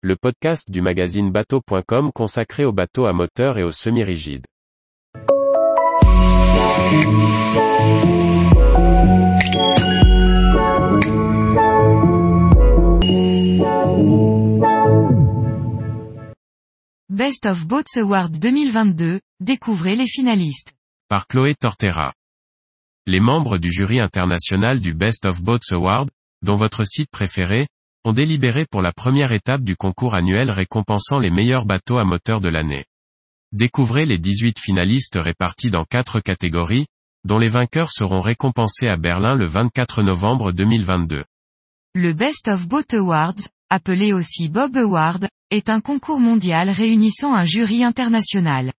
le podcast du magazine bateau.com consacré aux bateaux à moteur et aux semi-rigides. Best of Boats Award 2022, découvrez les finalistes. Par Chloé Tortera. Les membres du jury international du Best of Boats Award, dont votre site préféré, ont délibéré pour la première étape du concours annuel récompensant les meilleurs bateaux à moteur de l'année. Découvrez les 18 finalistes répartis dans quatre catégories, dont les vainqueurs seront récompensés à Berlin le 24 novembre 2022. Le Best of Boat Awards, appelé aussi Bob Award, est un concours mondial réunissant un jury international.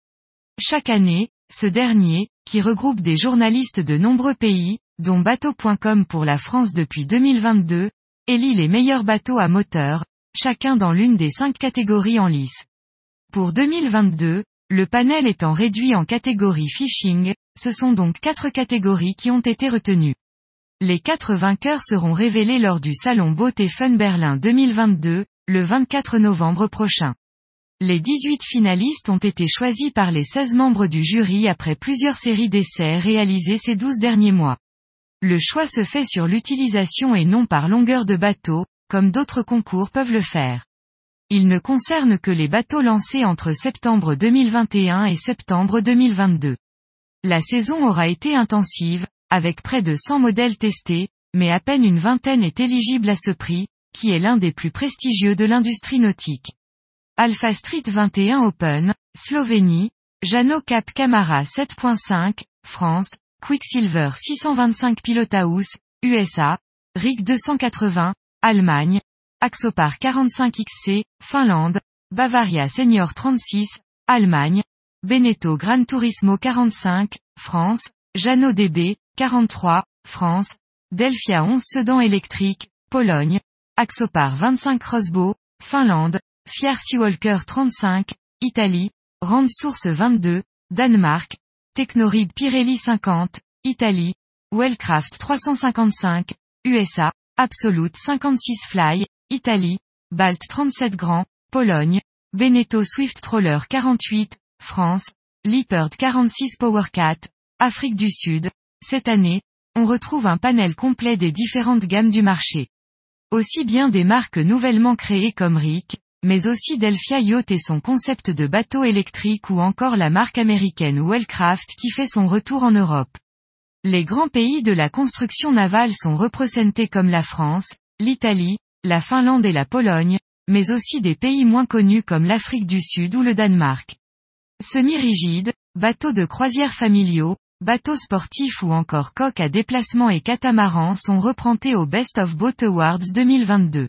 Chaque année, ce dernier, qui regroupe des journalistes de nombreux pays, dont bateau.com pour la France depuis 2022, élit les meilleurs bateaux à moteur, chacun dans l'une des cinq catégories en lice. Pour 2022, le panel étant réduit en catégorie fishing, ce sont donc quatre catégories qui ont été retenues. Les quatre vainqueurs seront révélés lors du salon Boat Fun Berlin 2022, le 24 novembre prochain. Les 18 finalistes ont été choisis par les 16 membres du jury après plusieurs séries d'essais réalisées ces 12 derniers mois. Le choix se fait sur l'utilisation et non par longueur de bateau, comme d'autres concours peuvent le faire. Il ne concerne que les bateaux lancés entre septembre 2021 et septembre 2022. La saison aura été intensive, avec près de 100 modèles testés, mais à peine une vingtaine est éligible à ce prix, qui est l'un des plus prestigieux de l'industrie nautique. Alpha Street 21 Open, Slovénie, Jano Cap Camara 7.5, France, Quicksilver 625 Pilothouse, USA, RIG 280, Allemagne, Axopar 45XC, Finlande, Bavaria Senior 36, Allemagne, Beneteau Gran Turismo 45, France, Jano DB, 43, France, Delphia 11 Sedan électrique, Pologne, Axopar 25 Crossbow, Finlande, Fier Seawalker 35, Italie, Rand Source 22, Danemark, Technorib Pirelli 50, Italie, Wellcraft 355, USA, Absolute 56 Fly, Italie, Balt 37 Grand, Pologne, Beneteau Swift Troller 48, France, Leopard 46 Powercat, Afrique du Sud. Cette année, on retrouve un panel complet des différentes gammes du marché. Aussi bien des marques nouvellement créées comme RIC, mais aussi Delphia Yacht et son concept de bateau électrique ou encore la marque américaine Wellcraft qui fait son retour en Europe. Les grands pays de la construction navale sont représentés comme la France, l'Italie, la Finlande et la Pologne, mais aussi des pays moins connus comme l'Afrique du Sud ou le Danemark. Semi-rigides, bateaux de croisière familiaux, bateaux sportifs ou encore coques à déplacement et catamarans sont reprentés au Best of Boat Awards 2022.